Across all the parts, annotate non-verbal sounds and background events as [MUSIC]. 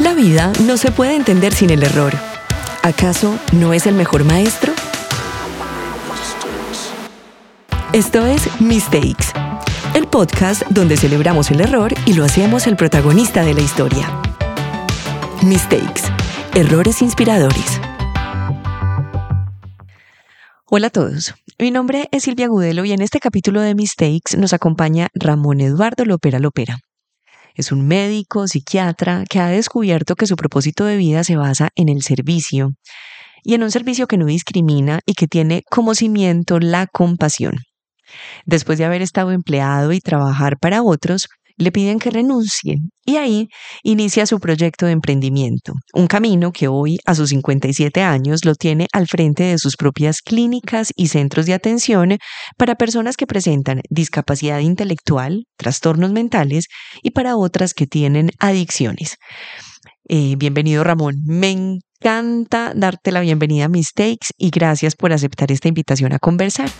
La vida no se puede entender sin el error. ¿Acaso no es el mejor maestro? Esto es Mistakes, el podcast donde celebramos el error y lo hacemos el protagonista de la historia. Mistakes, errores inspiradores. Hola a todos, mi nombre es Silvia Gudelo y en este capítulo de Mistakes nos acompaña Ramón Eduardo Lopera Lopera. Es un médico, psiquiatra, que ha descubierto que su propósito de vida se basa en el servicio y en un servicio que no discrimina y que tiene como cimiento la compasión. Después de haber estado empleado y trabajar para otros, le piden que renuncie y ahí inicia su proyecto de emprendimiento, un camino que hoy, a sus 57 años, lo tiene al frente de sus propias clínicas y centros de atención para personas que presentan discapacidad intelectual, trastornos mentales y para otras que tienen adicciones. Eh, bienvenido Ramón, me encanta darte la bienvenida a Mistakes y gracias por aceptar esta invitación a conversar.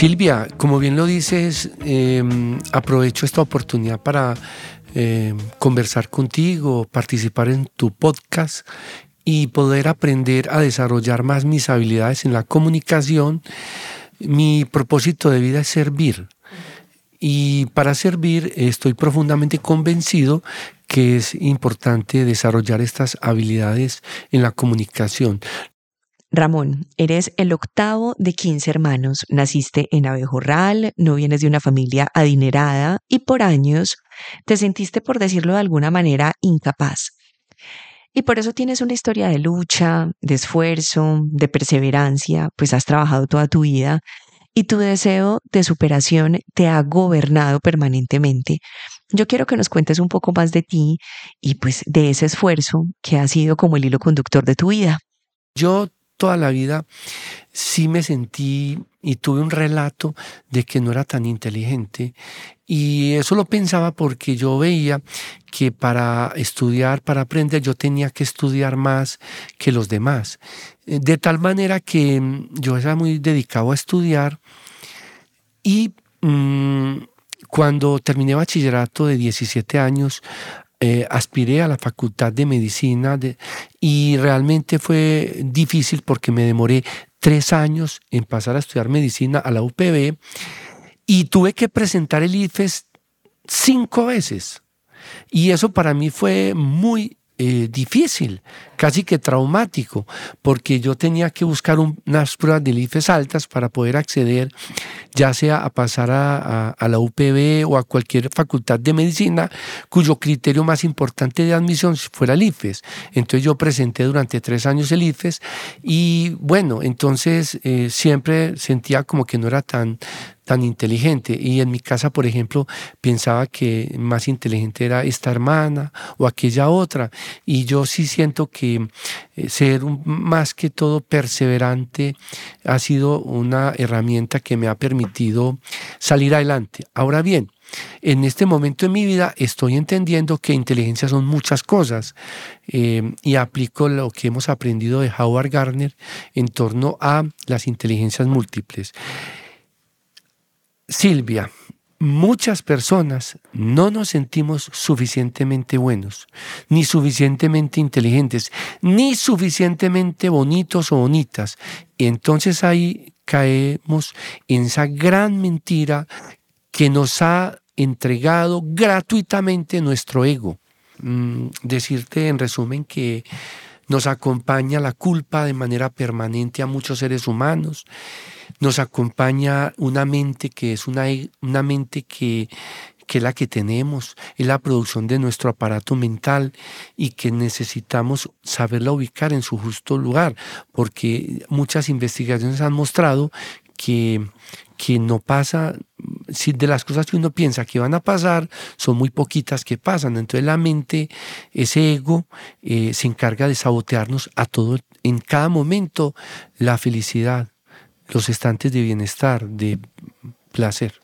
Silvia, como bien lo dices, em, aprovecho esta oportunidad para em, conversar contigo, participar en tu podcast y poder aprender a desarrollar más mis habilidades en la comunicación. Mi propósito de vida es servir. Y para servir estoy profundamente convencido que es importante desarrollar estas habilidades en la comunicación. Ramón, eres el octavo de 15 hermanos. Naciste en Abejorral, no vienes de una familia adinerada y por años te sentiste, por decirlo de alguna manera, incapaz. Y por eso tienes una historia de lucha, de esfuerzo, de perseverancia, pues has trabajado toda tu vida y tu deseo de superación te ha gobernado permanentemente. Yo quiero que nos cuentes un poco más de ti y pues de ese esfuerzo que ha sido como el hilo conductor de tu vida. Yo toda la vida sí me sentí y tuve un relato de que no era tan inteligente y eso lo pensaba porque yo veía que para estudiar, para aprender, yo tenía que estudiar más que los demás. De tal manera que mm, yo era muy dedicado a estudiar y mm, cuando terminé bachillerato de 17 años, eh, aspiré a la facultad de medicina y realmente fue difícil porque me demoré tres años en pasar a estudiar medicina a la UPB y tuve que presentar el IFES cinco veces. Y eso para mí fue muy eh, difícil, casi que traumático, porque yo tenía que buscar unas pruebas de IFES altas para poder acceder, ya sea a pasar a, la UPB o a cualquier facultad de medicina, cuyo criterio más importante de admisión fuera el IFES. Entonces yo presenté durante tres años el IFES y bueno, entonces eh, siempre sentía como que no era tan tan inteligente. Y en mi casa, por ejemplo, pensaba que más inteligente era esta hermana o aquella otra. Y yo sí siento que eh, ser más que todo perseverante ha sido una herramienta que me ha permitido salir adelante. Ahora bien, en este momento de mi vida estoy entendiendo que inteligencia son muchas cosas eh, y aplico lo que hemos aprendido de Howard Gardner en torno a las inteligencias múltiples. Silvia, muchas personas no nos sentimos suficientemente buenos, ni suficientemente inteligentes, ni suficientemente bonitos o bonitas. Y entonces ahí caemos en esa gran mentira que nos ha entregado gratuitamente nuestro ego. Mm, decirte en resumen que nos acompaña la culpa de manera permanente a muchos seres humanos, nos acompaña una mente que es una, una mente que, que es la que tenemos, es la producción de nuestro aparato mental y que necesitamos saberla ubicar en su justo lugar, porque muchas investigaciones han mostrado que, que no pasa, si de las cosas que uno piensa que van a pasar, son muy poquitas que pasan. Entonces la mente, ese ego, eh, se encarga de sabotearnos a todo, en cada momento, la felicidad, los estantes de bienestar, de placer.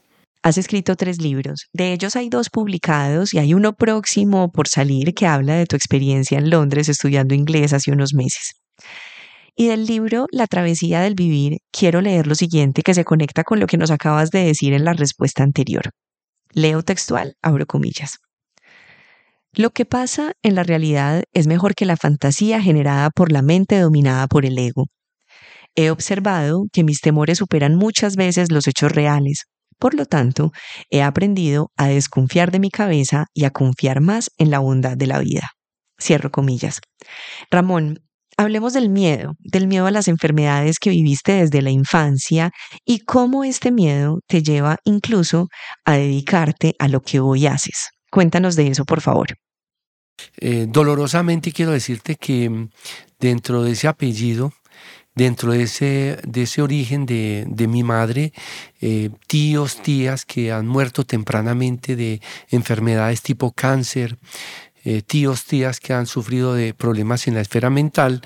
Has escrito tres libros, de ellos hay dos publicados y hay uno próximo por salir que habla de tu experiencia en Londres estudiando inglés hace unos meses. Y del libro La travesía del vivir, quiero leer lo siguiente que se conecta con lo que nos acabas de decir en la respuesta anterior. Leo textual, abro comillas. Lo que pasa en la realidad es mejor que la fantasía generada por la mente dominada por el ego. He observado que mis temores superan muchas veces los hechos reales. Por lo tanto, he aprendido a desconfiar de mi cabeza y a confiar más en la bondad de la vida. Cierro comillas. Ramón, hablemos del miedo, del miedo a las enfermedades que viviste desde la infancia y cómo este miedo te lleva incluso a dedicarte a lo que hoy haces. Cuéntanos de eso, por favor. Eh, dolorosamente quiero decirte que mm, dentro de ese apellido, dentro de ese, de ese origen de, mi madre, eh, tíos, tías que han muerto tempranamente de enfermedades tipo cáncer, eh, tíos, tías que han sufrido de problemas en la esfera mental,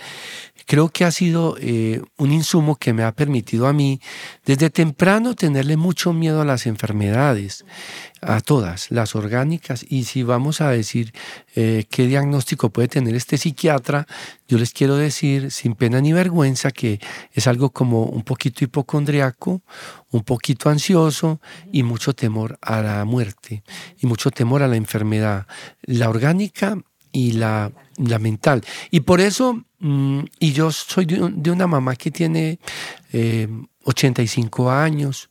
creo que ha sido eh, un insumo que me ha permitido a mí desde temprano tenerle mucho miedo a las enfermedades a todas, las orgánicas, y si vamos a decir eh, qué diagnóstico puede tener este psiquiatra, yo les quiero decir sin pena ni vergüenza que es algo como un poquito hipocondriaco, un poquito ansioso y mucho temor a la muerte y mucho temor a la enfermedad, la orgánica y la, la mental. Y por eso, mm, y yo soy de, una mamá que tiene 85 eh, años,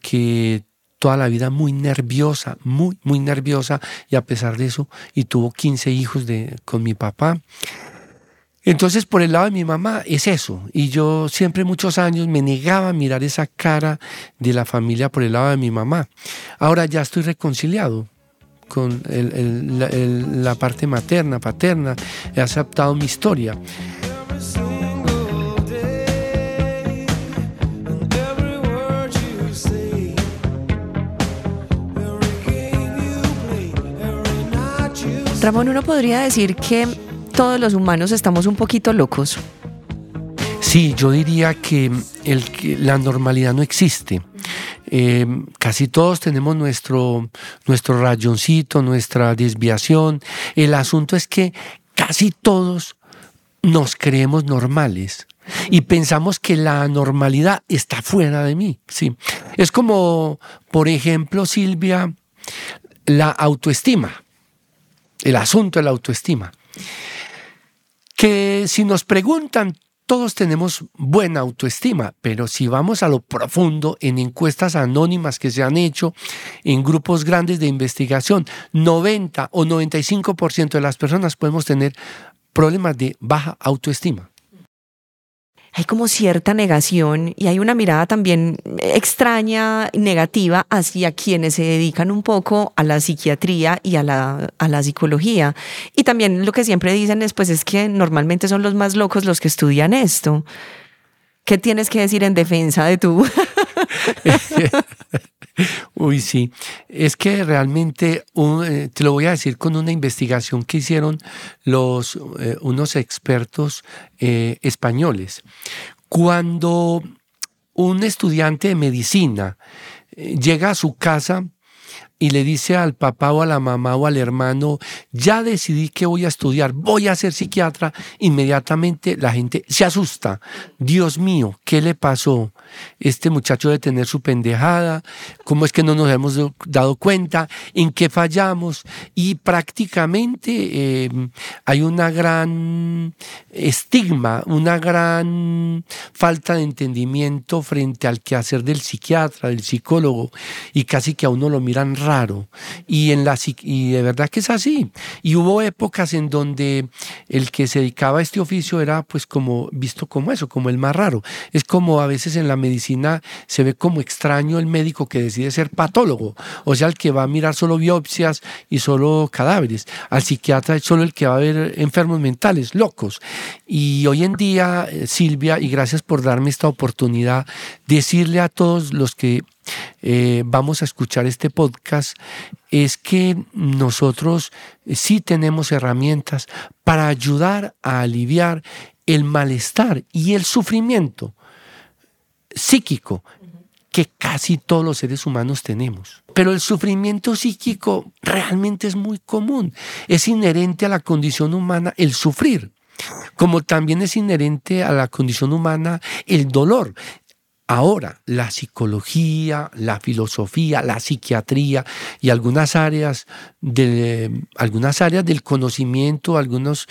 que toda la vida muy nerviosa, muy, muy nerviosa, y a pesar de eso, y tuvo 15 hijos de, con mi papá. Entonces, por el lado de mi mamá, es eso. Y yo siempre, muchos años, me negaba a mirar esa cara de la familia por el lado de mi mamá. Ahora ya estoy reconciliado con la parte materna, paterna, he aceptado mi historia. Ramón, uno podría decir que todos los humanos estamos un poquito locos. Sí, yo diría que, el, la normalidad no existe. Eh, casi todos tenemos nuestro, nuestro rayoncito, nuestra desviación. El asunto es que casi todos nos creemos normales y pensamos que la normalidad está fuera de mí. Sí. Es como, por ejemplo, Silvia, la autoestima el asunto de la autoestima. Que si nos preguntan, todos tenemos buena autoestima, pero si vamos a lo profundo en encuestas anónimas que se han hecho en grupos grandes de investigación, 90 o 95% de las personas podemos tener problemas de baja autoestima hay como cierta negación y hay una mirada también extraña, negativa hacia quienes se dedican un poco a la psiquiatría y a la, a la psicología. Y también lo que siempre dicen es, pues, es que normalmente son los más locos los que estudian esto. ¿Qué tienes que decir en defensa de tú? [LAUGHS] [LAUGHS] Uy, sí. Es que realmente, eh, te lo voy a decir con una investigación que hicieron los, eh, unos expertos eh, españoles. Cuando un estudiante de medicina llega a su casa y le dice al papá o a la mamá o al hermano, ya decidí que voy a estudiar, voy a ser psiquiatra, inmediatamente la gente se asusta. Dios mío, ¿qué le pasó? Este muchacho de tener su pendejada, ¿cómo es que no nos hemos dado cuenta? ¿En qué fallamos? Y prácticamente eh, hay una gran estigma, una gran falta de entendimiento frente al quehacer del psiquiatra, del psicólogo, y casi que a uno lo miran raro. Y, en la, y de verdad que es así. Y hubo épocas en donde el que se dedicaba a este oficio era pues como visto como eso, como el más raro. Es como a veces en la medicina se ve como extraño el médico que decide ser patólogo, o sea, el que va a mirar solo biopsias y solo cadáveres. Al psiquiatra es solo el que va a ver enfermos mentales, locos. Y hoy en día, eh, Silvia, y gracias por darme esta oportunidad, decirle a todos los que eh, vamos a escuchar este podcast es que nosotros sí tenemos herramientas para ayudar a aliviar el malestar y el sufrimiento psíquico que casi todos los seres humanos tenemos. Pero el sufrimiento psíquico realmente es muy común. Es inherente a la condición humana el sufrir. como también es inherente a la condición humana el dolor. Ahora, la psicología, la filosofía, la psiquiatría y algunas áreas de algunas áreas del conocimiento, algunos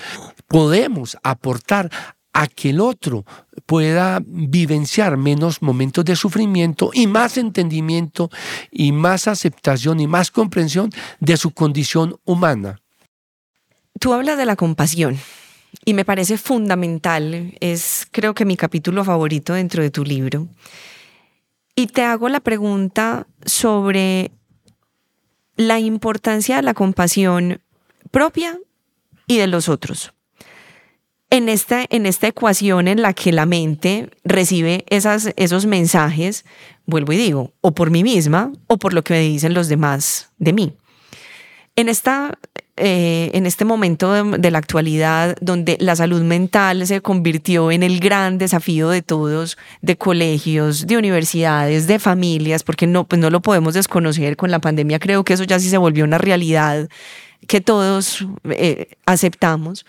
podemos aportar a que el otro pueda vivenciar menos momentos de sufrimiento y más entendimiento y más aceptación y más comprensión de su condición humana. Tú hablas de la compasión y me parece fundamental, es creo que mi capítulo favorito dentro de tu libro. Y te hago la pregunta sobre la importancia de la compasión propia y de los otros. En esta, en esta ecuación en la que la mente recibe esas, esos mensajes, vuelvo y digo, o por mí misma o por lo que me dicen los demás de mí. En esta eh, en este momento de, la actualidad, donde la salud mental se convirtió en el gran desafío de todos, de colegios, de universidades, de familias, porque no, pues no lo podemos desconocer con la pandemia, creo que eso ya sí se volvió una realidad que todos eh, aceptamos.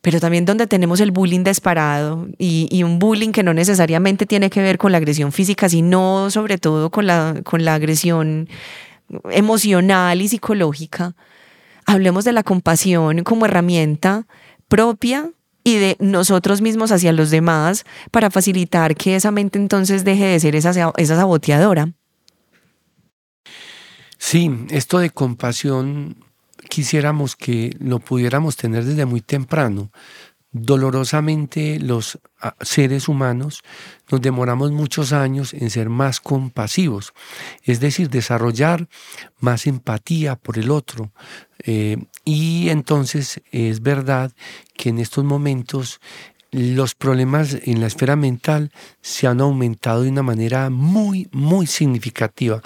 Pero también donde tenemos el bullying disparado y, y, un bullying que no necesariamente tiene que ver con la agresión física, sino sobre todo con la, con la agresión emocional y psicológica hablemos de la compasión como herramienta propia y de nosotros mismos hacia los demás para facilitar que esa mente entonces deje de ser esa, esa saboteadora. Sí, esto de compasión quisiéramos que lo pudiéramos tener desde muy temprano, dolorosamente los ah, seres humanos nos demoramos muchos años en ser más compasivos, es decir, desarrollar más empatía por el otro. Eh, y entonces es verdad que en estos momentos los problemas en la esfera mental se han aumentado de una manera muy, muy significativa.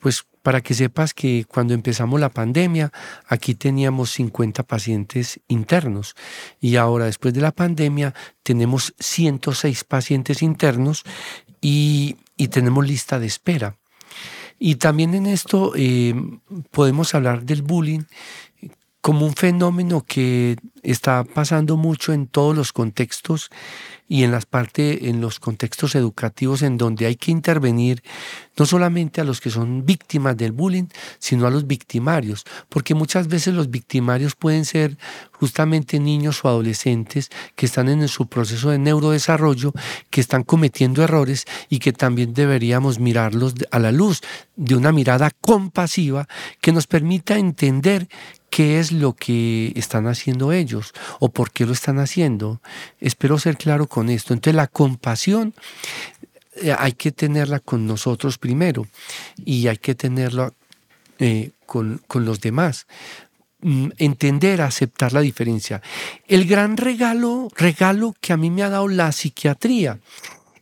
Pues para que sepas que cuando empezamos la pandemia, aquí teníamos 50 pacientes internos y ahora después de la pandemia tenemos 106 pacientes internos y, tenemos lista de espera. Y también en esto eh, podemos hablar del bullying como un fenómeno que está pasando mucho en todos los contextos y en las partes, en los contextos educativos en donde hay que intervenir no solamente a los que son víctimas del bullying, sino a los victimarios, porque muchas veces los victimarios pueden ser justamente niños o adolescentes que están en su proceso de neurodesarrollo, que están cometiendo errores y que también deberíamos mirarlos a la luz de una mirada compasiva que nos permita entender qué es lo que están haciendo ellos o por qué lo están haciendo. Espero ser claro con esto. Entonces la compasión eh, hay que tenerla con nosotros primero y hay que tenerla eh, con, con los demás mm, entender, aceptar la diferencia. El gran regalo, regalo que a mí me ha dado la psiquiatría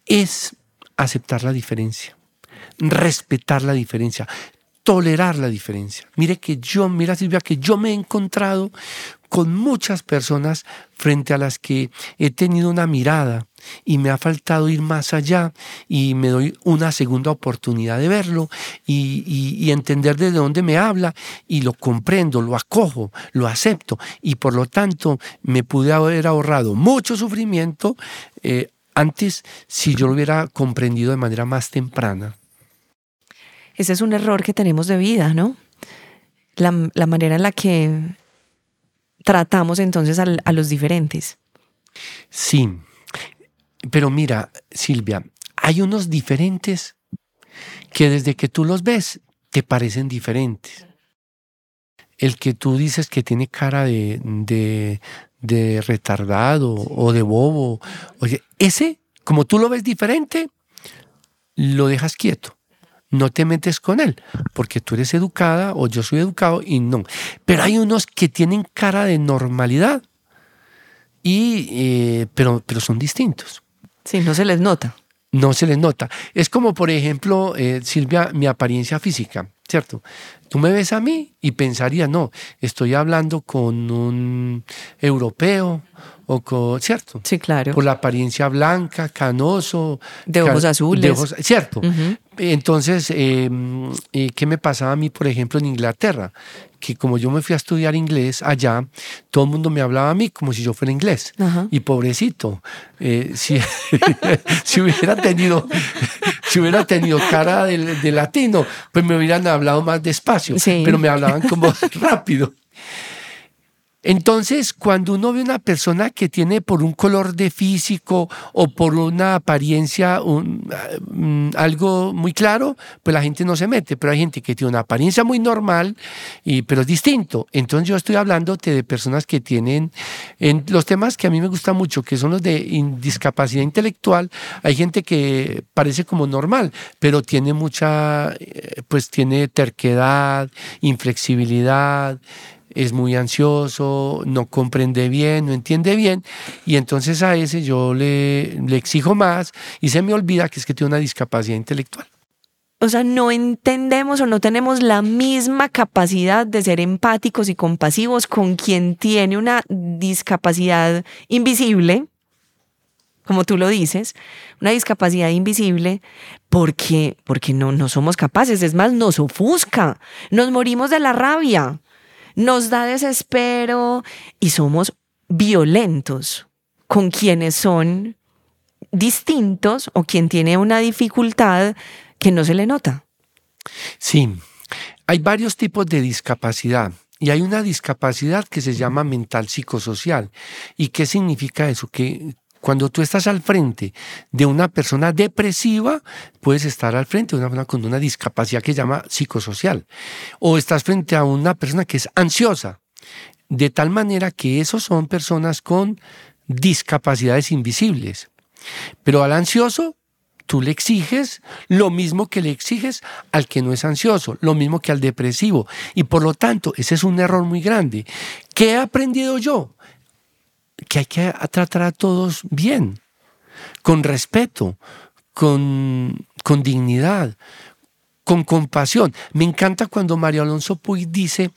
es aceptar la diferencia, respetar la diferencia tolerar la diferencia. Mire que yo, mira Silvia, que yo me he encontrado con muchas personas frente a las que he tenido una mirada y me ha faltado ir más allá y me doy una segunda oportunidad de verlo y, entender desde dónde me habla y lo comprendo, lo acojo, lo acepto y por lo tanto me pude haber ahorrado mucho sufrimiento eh, antes si yo lo hubiera comprendido de manera más temprana. Ese es un error que tenemos de vida, ¿no? La, manera en la que tratamos entonces a, los diferentes. Sí, pero mira, Silvia, hay unos diferentes que desde que tú los ves te parecen diferentes. El que tú dices que tiene cara de, de, de retardado o de bobo, oye, ese, como tú lo ves diferente, lo dejas quieto no te metes con él, porque tú eres educada o yo soy educado y no. Pero hay unos que tienen cara de normalidad, y, eh, pero, pero son distintos. Sí, no se les nota. No se les nota. Es como, por ejemplo, eh, Silvia, mi apariencia física, ¿cierto? Tú me ves a mí y pensaría, no, estoy hablando con un europeo o con, ¿cierto? Sí, claro. Por la apariencia blanca, canoso. De ojos azules. cierto. Entonces, em, eh, ¿qué me pasaba a mí, por ejemplo, en Inglaterra? Que como yo me fui a estudiar inglés allá, todo el mundo me hablaba a mí como si yo fuera inglés. Y pobrecito, eh, si, [LAUGHS] si, hubiera tenido, [LAUGHS] si hubiera tenido cara de, latino, pues me hubieran hablado más despacio, pero me hablaban como [LAUGHS] rápido. Entonces, cuando uno ve una persona que tiene por un color de físico o por una apariencia mm, algo muy claro, pues la gente no se mete, pero hay gente que tiene una apariencia muy normal, pero es distinto. Entonces yo estoy hablando de personas que tienen, en los temas que a mí me gustan mucho, que son los de discapacidad intelectual, hay gente que parece como normal, pero tiene mucha, eh, pues tiene terquedad, inflexibilidad, es muy ansioso, no comprende bien, no entiende bien, y entonces a ese yo le, le exijo más y se me olvida que es que tiene una discapacidad intelectual. O sea, no entendemos o no tenemos la misma capacidad de ser empáticos y compasivos con quien tiene una discapacidad invisible, como tú lo dices, una discapacidad invisible, porque, porque no, no somos capaces, es más, nos ofusca, nos morimos de la rabia, nos da desespero y somos violentos con quienes son distintos o quien tiene una dificultad que no se le nota. Sí, hay varios tipos de discapacidad. Y hay una discapacidad que se llama mental psicosocial. ¿Y qué significa eso? Que cuando tú estás al frente de una persona depresiva, puedes estar al frente de una persona con una discapacidad que se llama psicosocial. O estás frente a una persona que es ansiosa. De tal manera que esos son personas con discapacidades invisibles. Pero al ansioso tú le exiges lo mismo que le exiges al que no es ansioso, lo mismo que al depresivo. Y por lo tanto, ese es un error muy grande. ¿Qué he aprendido yo? Que hay que tratar a todos bien, con respeto, con, con dignidad, con compasión. Me encanta cuando Mario Alonso Puig dice,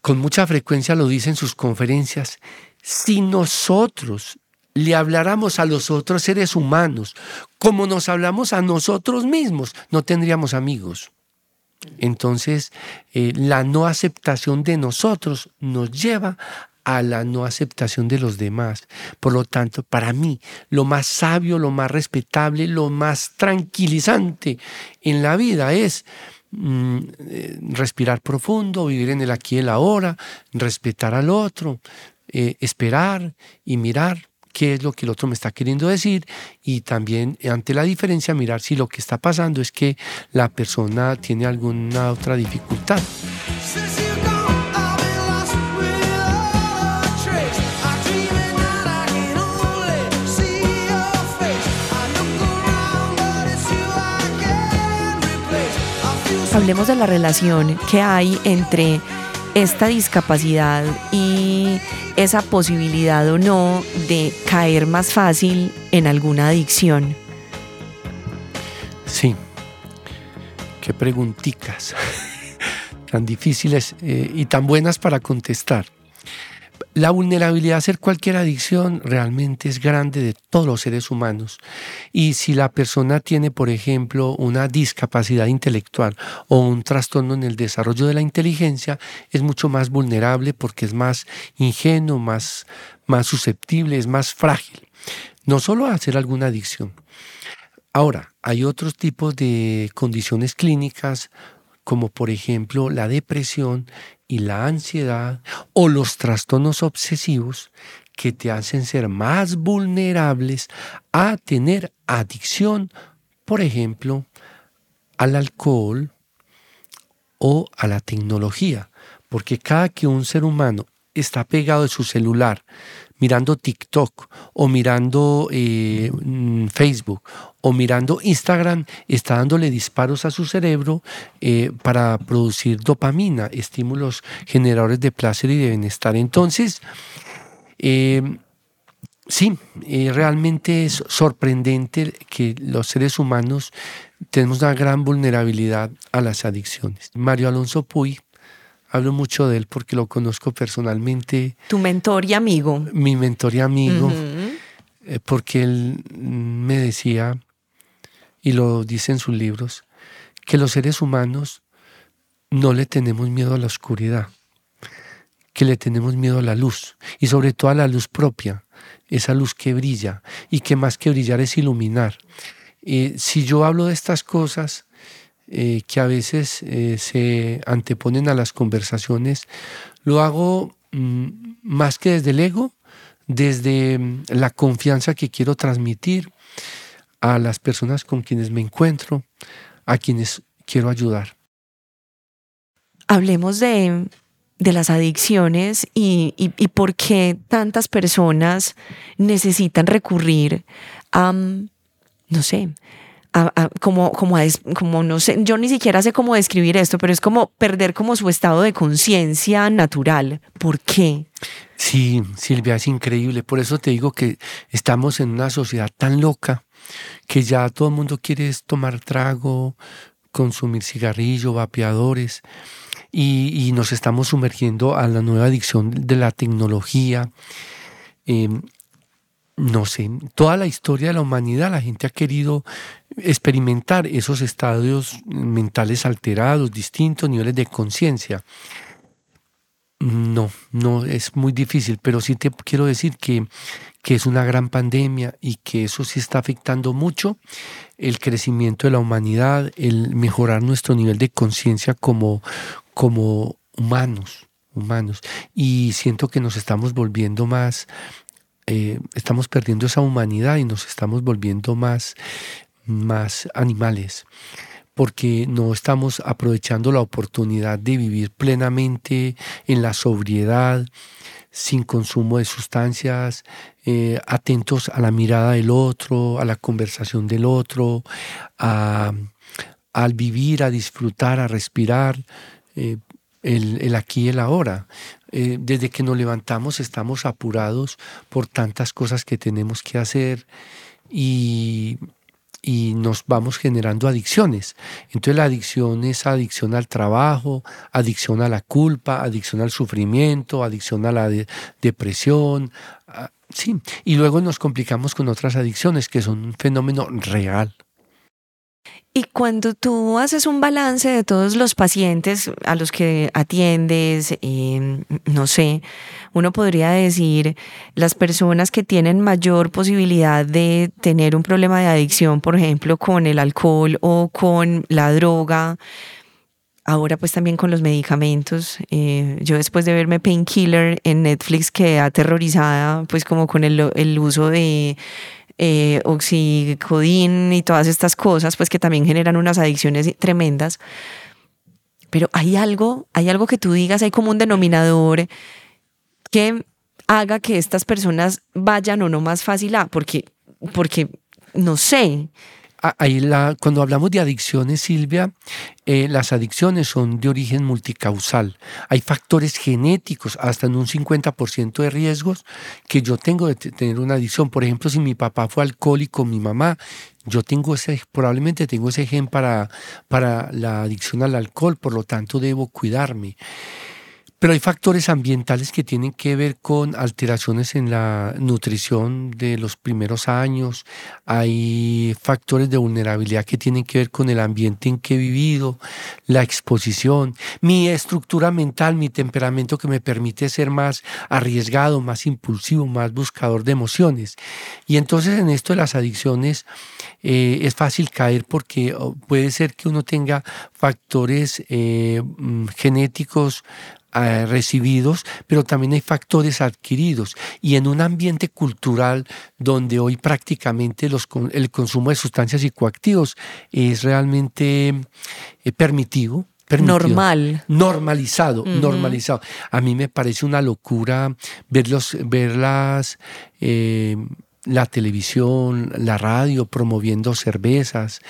con mucha frecuencia lo dice en sus conferencias, si nosotros le habláramos a los otros seres humanos como nos hablamos a nosotros mismos, no tendríamos amigos. Entonces, eh, la no aceptación de nosotros nos lleva a la no aceptación de los demás. Por lo tanto, para mí, lo más sabio, lo más respetable, lo más tranquilizante en la vida es mm, eh, respirar profundo, vivir en el aquí y el ahora, respetar al otro, eh, esperar y mirar qué es lo que el otro me está queriendo decir y también ante la diferencia mirar si lo que está pasando es que la persona tiene alguna otra dificultad. Hablemos de la relación que hay entre esta discapacidad y esa posibilidad o no de caer más fácil en alguna adicción. Sí, qué preguntitas [LAUGHS] tan difíciles eh, y tan buenas para contestar. La vulnerabilidad a hacer cualquier adicción realmente es grande de todos los seres humanos. Y si la persona tiene, por ejemplo, una discapacidad intelectual o un trastorno en el desarrollo de la inteligencia, es mucho más vulnerable porque es más ingenuo, más, más susceptible, es más frágil. No solo a hacer alguna adicción. Ahora, hay otros tipos de condiciones clínicas como por ejemplo la depresión y la ansiedad o los trastornos obsesivos que te hacen ser más vulnerables a tener adicción, por ejemplo, al alcohol o a la tecnología. Porque cada que un ser humano está pegado de su celular, mirando TikTok o mirando eh, mm, Facebook o mirando Instagram, está dándole disparos a su cerebro eh, para producir dopamina, estímulos generadores de placer y de bienestar. Entonces, eh, sí, realmente es sorprendente que los seres humanos tenemos una gran vulnerabilidad a las adicciones. Mario Alonso Puy hablo mucho de él porque lo conozco personalmente. Tu mentor y amigo. Mi mentor y amigo, eh, porque él me decía y lo dice en sus libros, que los seres humanos no le tenemos miedo a la oscuridad, que le tenemos miedo a la luz y sobre todo a la luz propia, esa luz que brilla y que más que brillar es iluminar. Eh, si yo hablo de estas cosas eh, que a veces eh, se anteponen a las conversaciones, lo hago mm, más que desde el ego, desde mm, la confianza que quiero transmitir a las personas con quienes me encuentro, a quienes quiero ayudar. Hablemos de, las adicciones y, por qué tantas personas necesitan recurrir a, mm, no sé, como, como, como no sé, yo ni siquiera sé cómo describir esto, pero es como perder como su estado de conciencia natural. ¿Por qué? Sí, Silvia, es increíble. Por eso te digo que estamos en una sociedad tan loca que ya todo el mundo quiere tomar trago, consumir cigarrillo, vapeadores, y, nos estamos sumergiendo a la nueva adicción de la tecnología. Em, no sé, toda la historia de la humanidad la gente ha querido experimentar esos estadios mentales alterados, distintos niveles de conciencia. No, no es muy difícil, pero sí te quiero decir que, que, es una gran pandemia y que eso sí está afectando mucho el crecimiento de la humanidad, el mejorar nuestro nivel de conciencia como, como humanos, humanos. Y siento que nos estamos volviendo más, eh, estamos perdiendo esa humanidad y nos estamos volviendo más, más animales porque no estamos aprovechando la oportunidad de vivir plenamente en la sobriedad, sin consumo de sustancias, eh, atentos a la mirada del otro, a la conversación del otro, al vivir, a disfrutar, a respirar, eh, el, aquí y el ahora. Eh, desde que nos levantamos estamos apurados por tantas cosas que tenemos que hacer y y nos vamos generando adicciones. Entonces la adicción es adicción al trabajo, adicción a la culpa, adicción al sufrimiento, adicción a la depresión. sí, y luego nos complicamos con otras adicciones que son un fenómeno real. Y cuando tú haces un balance de todos los pacientes a los que atiendes, em, no sé, uno podría decir, las personas que tienen mayor posibilidad de tener un problema de adicción, por ejemplo, con el alcohol o con la droga, ahora pues también con los medicamentos. Eh, yo después de verme Painkiller en Netflix quedé aterrorizada pues como con el, el uso de eh, y todas estas cosas, pues que también generan unas adicciones tremendas. Pero hay algo, hay algo que tú digas, hay como un denominador que haga que estas personas vayan o no más fácil a, porque no sé, La, cuando hablamos de adicciones, Silvia, eh, las adicciones son de origen multicausal. Hay factores genéticos, hasta en un 50% de riesgos que yo tengo de tener una adicción. Por ejemplo, si mi papá fue alcohólico, mi mamá, yo tengo ese, probablemente tengo ese gen para, para la adicción al alcohol, por lo tanto debo cuidarme. Pero hay factores ambientales que tienen que ver con alteraciones en la nutrición de los primeros años, hay factores de vulnerabilidad que tienen que ver con el ambiente en que he vivido, la exposición, mi estructura mental, mi temperamento que me permite ser más arriesgado, más impulsivo, más buscador de emociones. Y entonces en esto de las adicciones eh, es fácil caer porque oh, puede ser que uno tenga factores eh, mm, genéticos eh, recibidos, pero también hay factores adquiridos. Y en un ambiente cultural donde hoy prácticamente los, el consumo de sustancias psicoactivos es realmente eh, permitido, normal. Normalizado, normalizado. A mí me parece una locura verlos, verlas, eh, la televisión, la radio promoviendo cervezas.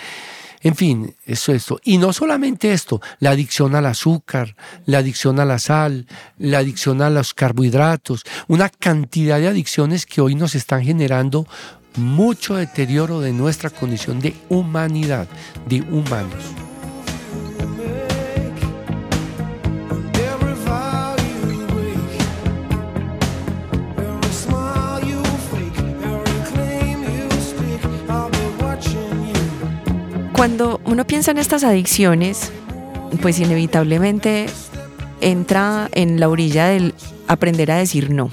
En fin, eso, esto. Y no solamente esto, la adicción al azúcar, la adicción a la sal, la adicción a los carbohidratos, una cantidad de adicciones que hoy nos están generando mucho deterioro de nuestra condición de humanidad, de humanos. Cuando uno piensa en estas adicciones, pues inevitablemente entra en la orilla del aprender a decir no,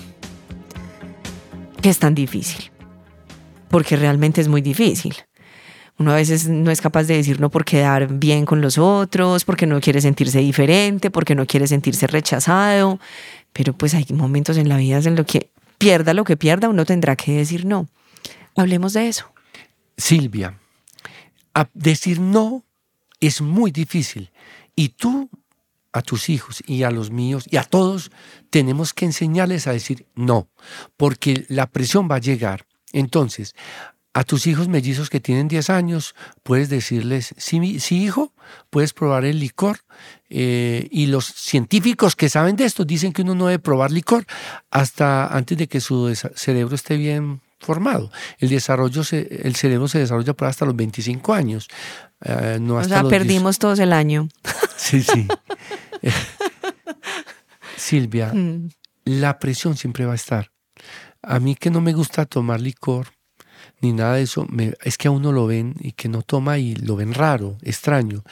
que es tan difícil, porque realmente es muy difícil. Uno a veces no es capaz de decir no por quedar bien con los otros, porque no quiere sentirse diferente, porque no quiere sentirse rechazado, pero pues hay momentos en la vida en los que pierda lo que pierda, uno tendrá que decir no. Hablemos de eso. Silvia, decir no es muy difícil y tú a tus hijos y a los míos y a todos tenemos que enseñarles a decir no, porque la presión va a llegar. Entonces, a tus hijos mellizos que tienen 10 años, puedes decirles, sí, sí hijo, puedes probar el licor. Eh, y los científicos que saben de esto dicen que uno no debe probar licor hasta antes de que su cerebro esté bien formado. El desarrollo, el cerebro se desarrolla por hasta los 25 años. Eh, no hasta o perdimos todos el año. [LAUGHS] Sí, sí. [LAUGHS] Silvia, mm. la presión siempre va a estar. A mí que no me gusta tomar licor, ni nada de eso, es que a uno lo ven y que no toma y lo ven raro, extraño.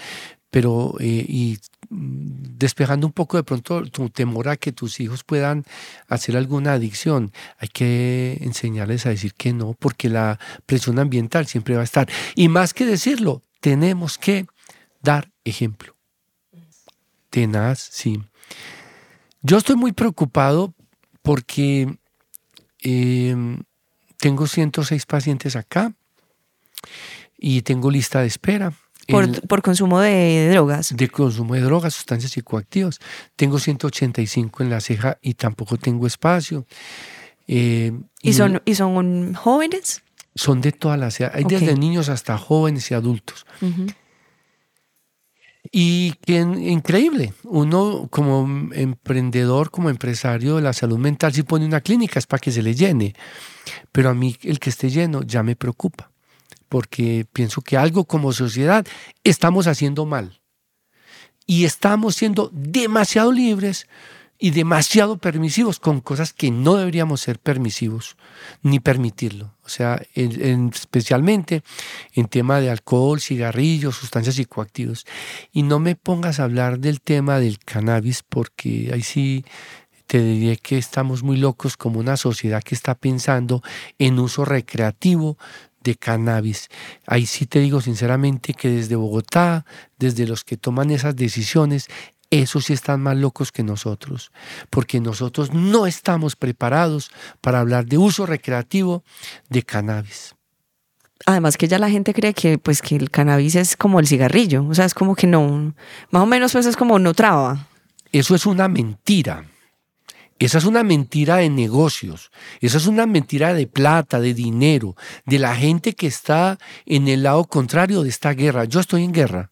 Pero, eh, y despejando un poco de pronto tu temor a que tus hijos puedan hacer alguna adicción, hay que enseñarles a decir que no, porque la presión ambiental siempre va a estar. Y más que decirlo, tenemos que dar ejemplo. Tenaz, sí. Yo estoy muy preocupado porque eh, tengo 106 pacientes acá y tengo lista de espera. Por, consumo de drogas. De consumo de drogas, sustancias psicoactivas. Tengo 185 en la ceja y tampoco tengo espacio. Eh, ¿Y, son, ¿Y son jóvenes? Son de todas las edades. Hay desde niños hasta jóvenes y adultos. Y que increíble, uno como emprendedor, como empresario de la salud mental, si pone una clínica es para que se le llene, pero a mí el que esté lleno ya me preocupa, porque pienso que algo como sociedad estamos haciendo mal y estamos siendo demasiado libres y demasiado permisivos con cosas que no deberíamos ser permisivos ni permitirlo. O sea, especialmente en tema de alcohol, cigarrillos, sustancias psicoactivas. Y no me pongas a hablar del tema del cannabis porque ahí sí te diré que estamos muy locos como una sociedad que está pensando en uso recreativo de cannabis. Ahí sí te digo sinceramente que desde Bogotá, desde los que toman esas decisiones, esos sí están más locos que nosotros, porque nosotros no estamos preparados para hablar de uso recreativo de cannabis. Además que ya la gente cree que pues que el cannabis es como el cigarrillo, o sea, es como que no, más o menos pues es como no traba. Eso es una mentira. Esa es una mentira de negocios, esa es una mentira de plata, de dinero, de la gente que está en el lado contrario de esta guerra. Yo estoy en guerra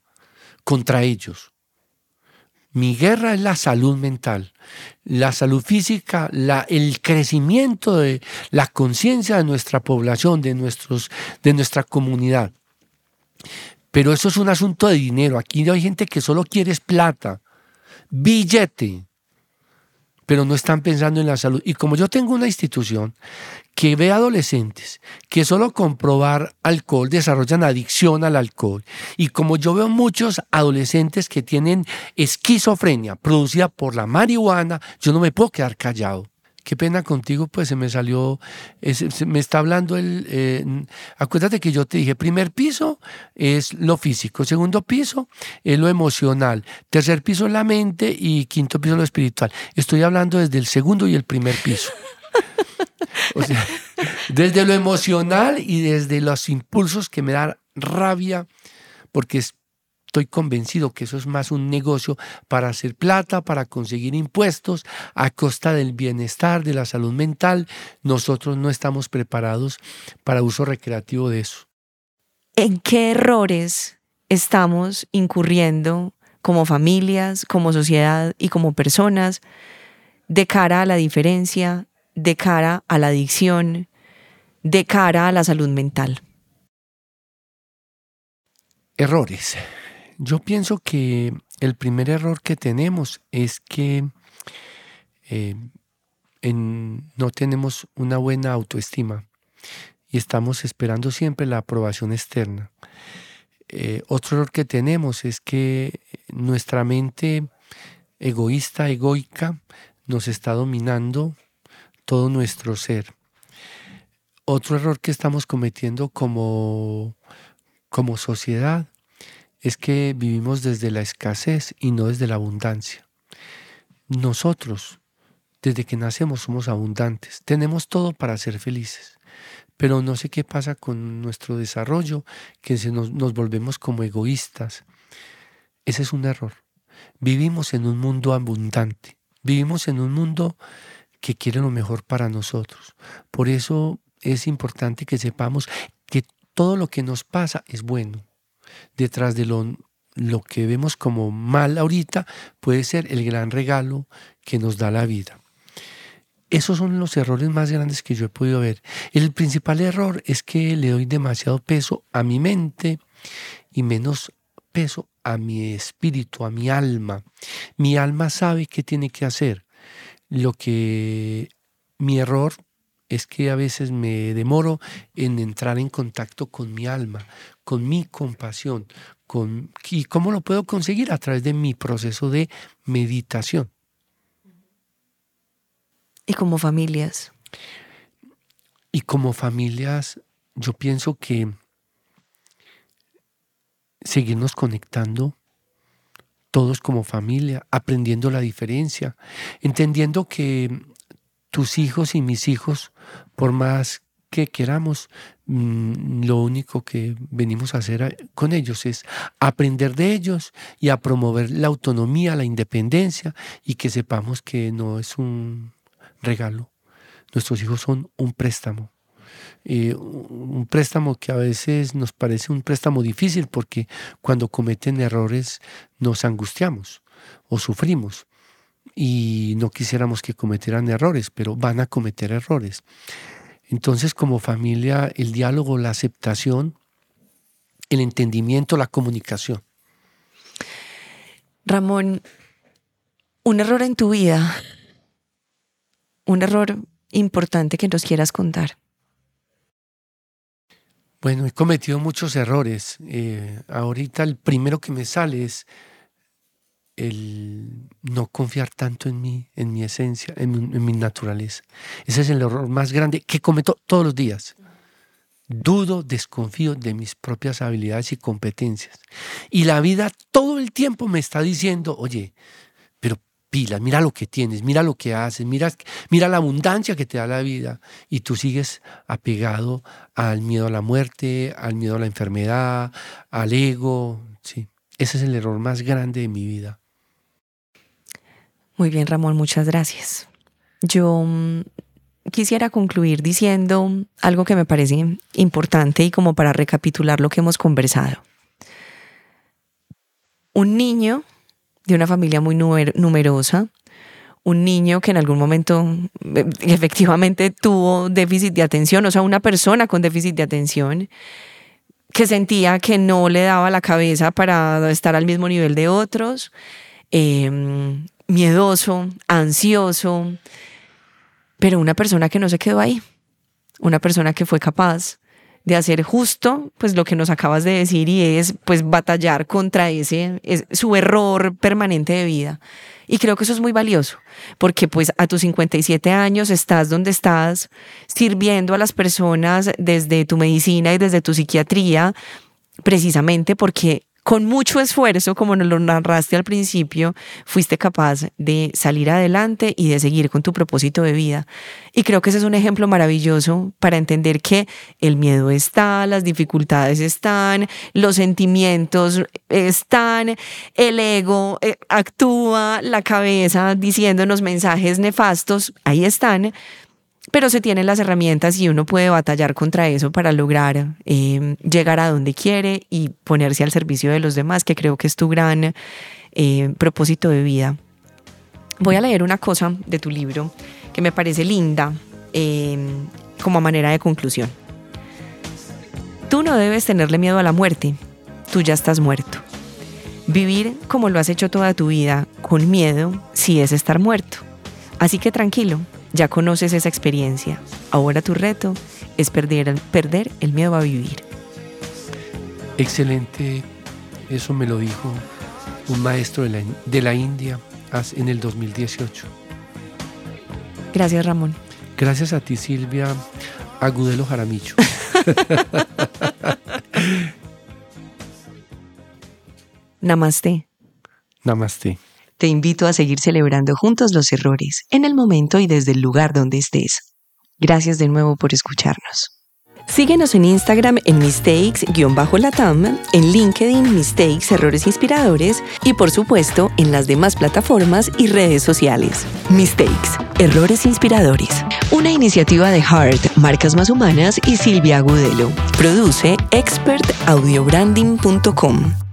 contra ellos. Mi guerra es la salud mental, la salud física, la, el crecimiento de la conciencia de nuestra población, de, nuestros, de nuestra comunidad. Pero eso es un asunto de dinero. Aquí hay gente que solo quiere plata, billete pero no están pensando en la salud. Y como yo tengo una institución que ve adolescentes que solo comprobar alcohol desarrollan adicción al alcohol, y como yo veo muchos adolescentes que tienen esquizofrenia producida por la marihuana, yo no me puedo quedar callado qué pena contigo, pues se me salió, me está hablando el, eh, acuérdate que yo te dije, primer piso es lo físico, segundo piso es lo emocional, tercer piso es la mente y quinto piso lo espiritual. Estoy hablando desde el segundo y el primer piso. [LAUGHS] O sea, desde lo emocional y desde los impulsos que me dan rabia, porque es estoy convencido que eso es más un negocio para hacer plata, para conseguir impuestos a costa del bienestar, de la salud mental. Nosotros no estamos preparados para uso recreativo de eso. ¿En qué errores estamos incurriendo como familias, como sociedad y como personas de cara a la diferencia, de cara a la adicción, de cara a la salud mental? Errores. Yo pienso que el primer error que tenemos es que eh, no tenemos una buena autoestima y estamos esperando siempre la aprobación externa. Eh, otro error que tenemos es que nuestra mente egoísta, egoica, nos está dominando todo nuestro ser. Otro error que estamos cometiendo como, como sociedad es que vivimos desde la escasez y no desde la abundancia. Nosotros, desde que nacemos, somos abundantes. Tenemos todo para ser felices. Pero no sé qué pasa con nuestro desarrollo, que nos, nos volvemos como egoístas. Ese es un error. Vivimos en un mundo abundante. Vivimos en un mundo que quiere lo mejor para nosotros. Por eso es importante que sepamos que todo lo que nos pasa es bueno. Detrás de lo, lo que vemos como mal ahorita puede ser el gran regalo que nos da la vida. Esos son los errores más grandes que yo he podido ver. El principal error es que le doy demasiado peso a mi mente y menos peso a mi espíritu, a mi alma. Mi alma sabe qué tiene que hacer. Lo que mi error es que a veces me demoro en entrar en contacto con mi alma, con mi compasión. Con, ¿Y cómo lo puedo conseguir? A través de mi proceso de meditación. ¿Y como familias? Y como familias, yo pienso que seguirnos conectando todos como familia, aprendiendo la diferencia, entendiendo que tus hijos y mis hijos, por más que queramos, mm, lo único que venimos a hacer con ellos es aprender de ellos y a promover la autonomía, la independencia y que sepamos que no es un regalo. Nuestros hijos son un préstamo. Eh, un préstamo que a veces nos parece un préstamo difícil porque cuando cometen errores nos angustiamos o sufrimos y no quisiéramos que cometieran errores, pero van a cometer errores. Entonces como familia el diálogo, la aceptación, el entendimiento, la comunicación. Ramón, un error en tu vida, un error importante que nos quieras contar. Bueno, he cometido muchos errores. Eh, ahorita el primero que me sale es el no confiar tanto en mí, en mi esencia, en mi, naturaleza. Ese es el error más grande que cometo todos los días. Dudo, desconfío de mis propias habilidades y competencias. Y la vida todo el tiempo me está diciendo, oye, pero pilas, mira lo que tienes, mira lo que haces, mira, mira la abundancia que te da la vida y tú sigues apegado al miedo a la muerte, al miedo a la enfermedad, al ego, sí. Ese es el error más grande de mi vida. Muy bien, Ramón, muchas gracias. Yo mm, quisiera concluir diciendo algo que me parece importante y como para recapitular lo que hemos conversado. Un niño de una familia muy numerosa, un niño que en algún momento eh, efectivamente tuvo déficit de atención, o sea, una persona con déficit de atención que sentía que no le daba la cabeza para estar al mismo nivel de otros, em, miedoso, ansioso, pero una persona que no se quedó ahí, una persona que fue capaz de hacer justo pues lo que nos acabas de decir y es pues batallar contra ese es, su error permanente de vida. Y creo que eso es muy valioso, porque pues a tus 57 años estás donde estás, sirviendo a las personas desde tu medicina y desde tu psiquiatría, precisamente porque con mucho esfuerzo, como nos lo narraste al principio, fuiste capaz de salir adelante y de seguir con tu propósito de vida. Y creo que ese es un ejemplo maravilloso para entender que el miedo está, las dificultades están, los sentimientos están, el ego eh, actúa, la cabeza diciéndonos mensajes nefastos, ahí están, pero se tienen las herramientas y uno puede batallar contra eso para lograr eh, llegar a donde quiere y ponerse al servicio de los demás, que creo que es tu gran eh, propósito de vida. Voy a leer una cosa de tu libro que me parece linda eh, como manera de conclusión. Tú no debes tenerle miedo a la muerte, tú ya estás muerto. Vivir como lo has hecho toda tu vida, con miedo, sí es estar muerto. Así que tranquilo, ya conoces esa experiencia. Ahora tu reto es perder, perder el miedo a vivir. Excelente, eso me lo dijo un maestro de la, de la India en el 2018. Gracias, Ramón. Gracias a ti, Silvia Agudelo Jaramicho. [LAUGHS] [LAUGHS] Namaste. Namaste. Te invito a seguir celebrando juntos los errores, en el momento y desde el lugar donde estés. Gracias de nuevo por escucharnos. Síguenos en Instagram en mistakes-latam, en LinkedIn Mistakes Errores Inspiradores y por supuesto en las demás plataformas y redes sociales. Mistakes, Errores Inspiradores. Una iniciativa de Heart, Marcas Más Humanas y Silvia Agudelo. Produce expertaudiobranding.com.